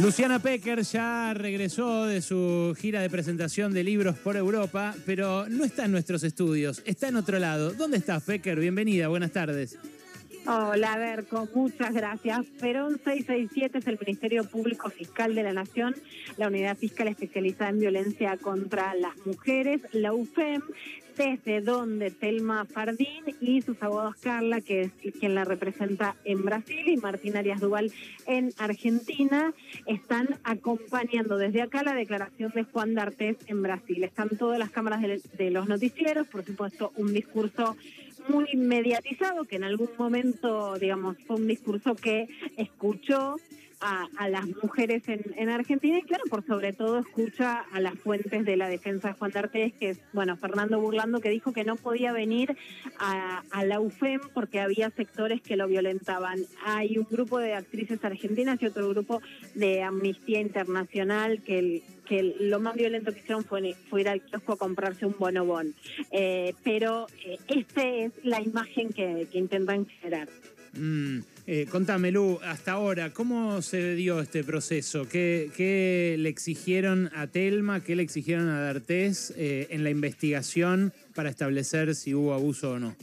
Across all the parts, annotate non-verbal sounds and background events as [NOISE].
Luciana Pecker ya regresó de su gira de presentación de libros por Europa, pero no está en nuestros estudios, está en otro lado. ¿Dónde estás, Pecker? Bienvenida, buenas tardes. Hola, Berco, muchas gracias. Perón 667 es el Ministerio Público Fiscal de la Nación, la unidad fiscal especializada en violencia contra las mujeres, la UFEM, desde donde Telma Fardín y sus abogados Carla, que es quien la representa en Brasil, y Martín Arias Duval en Argentina, están acompañando desde acá la declaración de Juan D'Artés en Brasil. Están todas las cámaras de, de los noticieros, por supuesto, un discurso muy mediatizado, que en algún momento, digamos, fue un discurso que escuchó a, las mujeres en, Argentina y claro, por sobre todo escucha a las fuentes de la defensa de Juan D'Artes, que es, bueno, Fernando Burlando, que dijo que no podía venir a, la UFEM porque había sectores que lo violentaban. Hay un grupo de actrices argentinas y otro grupo de Amnistía Internacional que que lo más violento que hicieron fue, ir al kiosco a comprarse un bonobón. Eh, pero eh, esta es la imagen que, intentan generar. Mm, eh, contame, Lu, hasta ahora, ¿cómo se dio este proceso? ¿Qué, le exigieron a Telma, qué le exigieron a D'Artés eh, en la investigación para establecer si hubo abuso o no?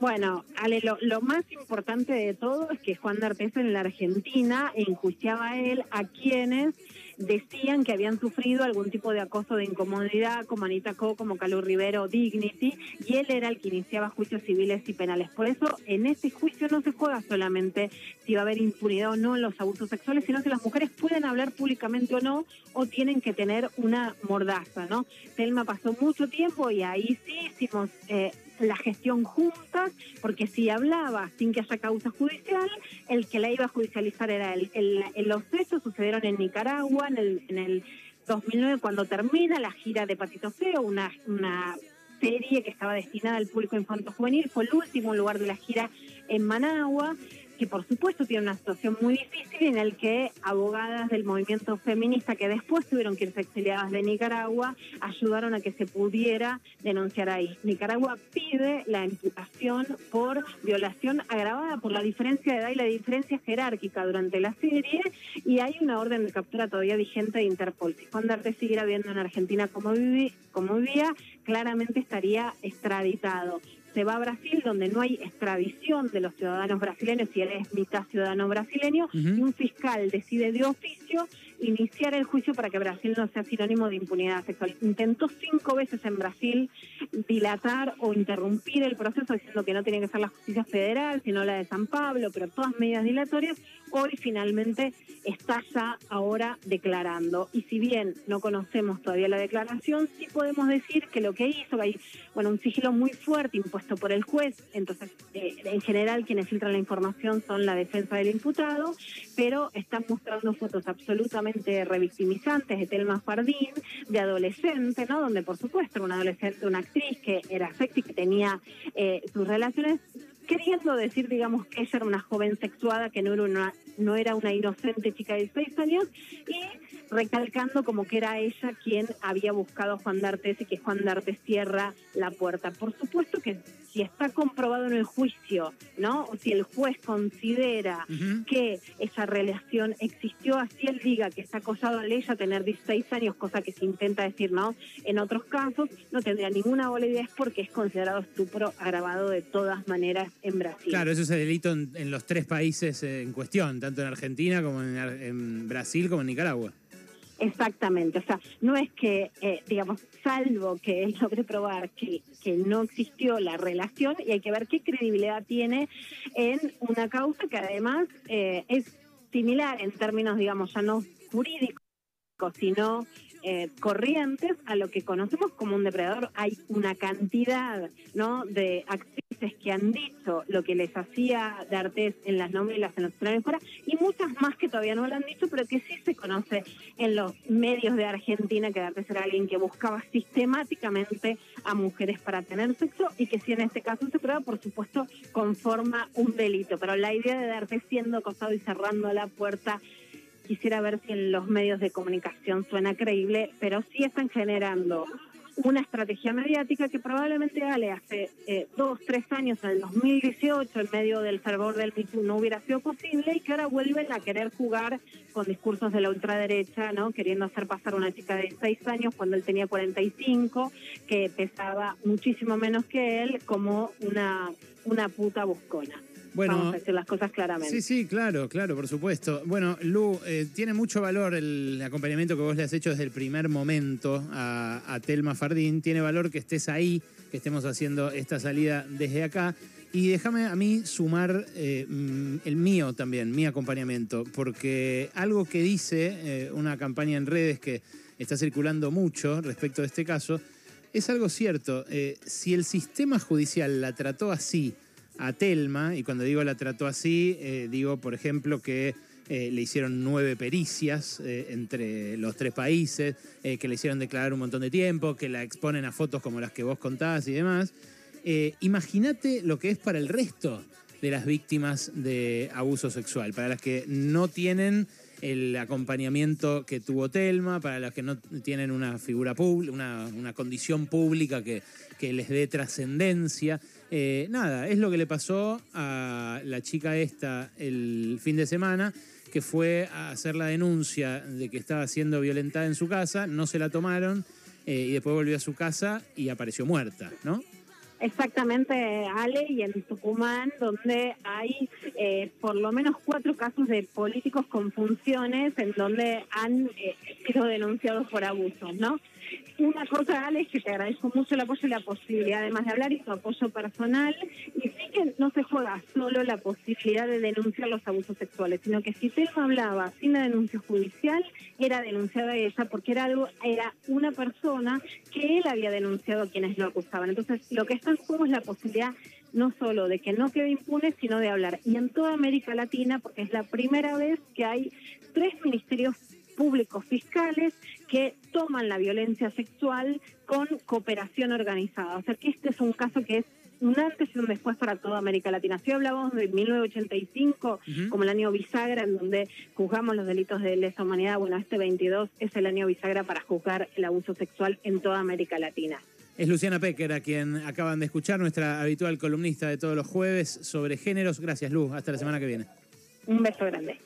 Bueno, Ale, lo, más importante de todo es que Juan D'Artés en la Argentina enjuiciaba a él a quienes decían que habían sufrido algún tipo de acoso de incomodidad, como Anita Co, como Calú Rivero, Dignity, y él era el que iniciaba juicios civiles y penales. Por eso, en este juicio no se juega solamente si va a haber impunidad o no en los abusos sexuales, sino que las mujeres pueden hablar públicamente o no, o tienen que tener una mordaza, ¿no? Telma pasó mucho tiempo y ahí sí hicimos eh, la gestión juntas, porque si hablaba sin que haya causa judicial, el que la iba a judicializar era él. los hechos sucedieron en Nicaragua en el, en el 2009 cuando termina la gira de Patito Feo, una, una serie que estaba destinada al público infanto juvenil, fue el último lugar de la gira en Managua que por supuesto tiene una situación muy difícil en el que abogadas del movimiento feminista que después tuvieron que irse exiliadas de Nicaragua ayudaron a que se pudiera denunciar ahí. Nicaragua pide la imputación por violación agravada por la diferencia de edad y la diferencia jerárquica durante la serie y hay una orden de captura todavía vigente de Interpol. Si Juan D'Arte siguiera viendo en Argentina como, como vivía, claramente estaría extraditado se va a Brasil, donde no hay extradición de los ciudadanos brasileños, si él es mitad ciudadano brasileño, y un fiscal decide de oficio iniciar el juicio para que Brasil no sea sinónimo de impunidad sexual. Intentó cinco veces en Brasil dilatar o interrumpir el proceso diciendo que no tenía que ser la justicia federal, sino la de San Pablo, pero todas medidas dilatorias. Hoy finalmente está ya ahora declarando. Y si bien no conocemos todavía la declaración, sí podemos decir que lo que hizo, bueno, un sigilo muy fuerte impuesto por el juez, entonces eh, en general quienes filtran la información son la defensa del imputado, pero están mostrando fotos absolutamente revictimizantes de Telma Fardín, de adolescente, ¿no? Donde por supuesto una adolescente, una actriz que era sexy, que tenía eh, sus relaciones queriendo decir, digamos, que ella era una joven sexuada, que no era una, no era una inocente chica de seis años, y recalcando como que era ella quien había buscado a Juan D'Artes y que Juan D'Artes cierra la puerta. Por supuesto que si está comprobado en el juicio, ¿no? O si el juez considera que esa relación existió, así él diga que está acosado a ella tener 16 años, cosa que se intenta decir, ¿no? En otros casos no tendría ninguna validez porque es considerado estupro agravado de todas maneras en Brasil. Claro, eso es el delito en, los tres países en cuestión, tanto en Argentina como en Brasil como en Nicaragua. Exactamente, o sea, no es que, eh, digamos, salvo que [LAUGHS] logre probar que, que no existió la relación y hay que ver qué credibilidad tiene en una causa que además eh, es similar en términos, digamos, ya no jurídicos, sino eh, corrientes a lo que conocemos como un depredador. Hay una cantidad ¿no? de actrices que han dicho lo que les hacía de Artés en las novelas, en los planes fuera, y muchas más que todavía no lo han dicho, pero que sí se conoce en los medios de Argentina que Artés era alguien que buscaba sistemáticamente a mujeres para tener sexo y que si en este caso se prueba, por supuesto, conforma un delito. Pero la idea de Artés siendo acosado y cerrando la puerta quisiera ver si en los medios de comunicación suena creíble, pero sí están generando una estrategia mediática que probablemente Ale hace eh, dos, tres años, en el 2018, en medio del fervor del MeToo, no hubiera sido posible y que ahora vuelven a querer jugar con discursos de la ultraderecha, ¿no? Queriendo hacer pasar una chica de seis años cuando él tenía 45, que pesaba muchísimo menos que él, como una, una puta buscona. Bueno, Vamos a decir las cosas claramente. Sí, sí, claro, claro, por supuesto. Bueno, Lu, eh, tiene mucho valor el acompañamiento que vos le has hecho desde el primer momento a, Telma Fardín. Tiene valor que estés ahí, que estemos haciendo esta salida desde acá. Y déjame a mí sumar eh, el mío también, mi acompañamiento, porque algo que dice eh, una campaña en redes que está circulando mucho respecto a este caso, es algo cierto. si el sistema judicial la trató así, a Telma, y cuando digo la trató así, eh, digo, por ejemplo, que eh, le hicieron nueve pericias eh, entre los tres países, que le hicieron declarar un montón de tiempo, que la exponen a fotos como las que vos contás y demás. Imagínate lo que es para el resto de las víctimas de abuso sexual, para las que no tienen el acompañamiento que tuvo Telma, para las que no tienen una figura pública, una, una, condición pública que, que les dé trascendencia. Eh, nada, es lo que le pasó a la chica esta el fin de semana, que fue a hacer la denuncia de que estaba siendo violentada en su casa, no se la tomaron eh, y después volvió a su casa y apareció muerta, ¿no? Exactamente, Ale, y en Tucumán, donde hay eh, por lo menos cuatro casos de políticos con funciones en donde han sido denunciados por abusos, ¿no? Una cosa, Alex, que te agradezco mucho el apoyo y la posibilidad, además de hablar, y tu apoyo personal. Y sí que no se juega solo la posibilidad de denunciar los abusos sexuales, sino que si Telma hablaba sin la denuncia judicial, era denunciada ella porque era algo, era una persona que él había denunciado a quienes lo acusaban. Entonces, lo que está juego es la posibilidad no solo de que no quede impune, sino de hablar. Y en toda América Latina, porque es la primera vez que hay tres ministerios públicos fiscales que toman la violencia sexual con cooperación organizada. O sea que este es un caso que es un antes y un después para toda América Latina. Si hablamos de 1985 como el año bisagra en donde juzgamos los delitos de lesa humanidad, bueno, este 22 es el año bisagra para juzgar el abuso sexual en toda América Latina. Es Luciana Pecker, a quien acaban de escuchar, nuestra habitual columnista de todos los jueves sobre géneros. Gracias, Luz. Hasta la semana que viene. Un beso grande.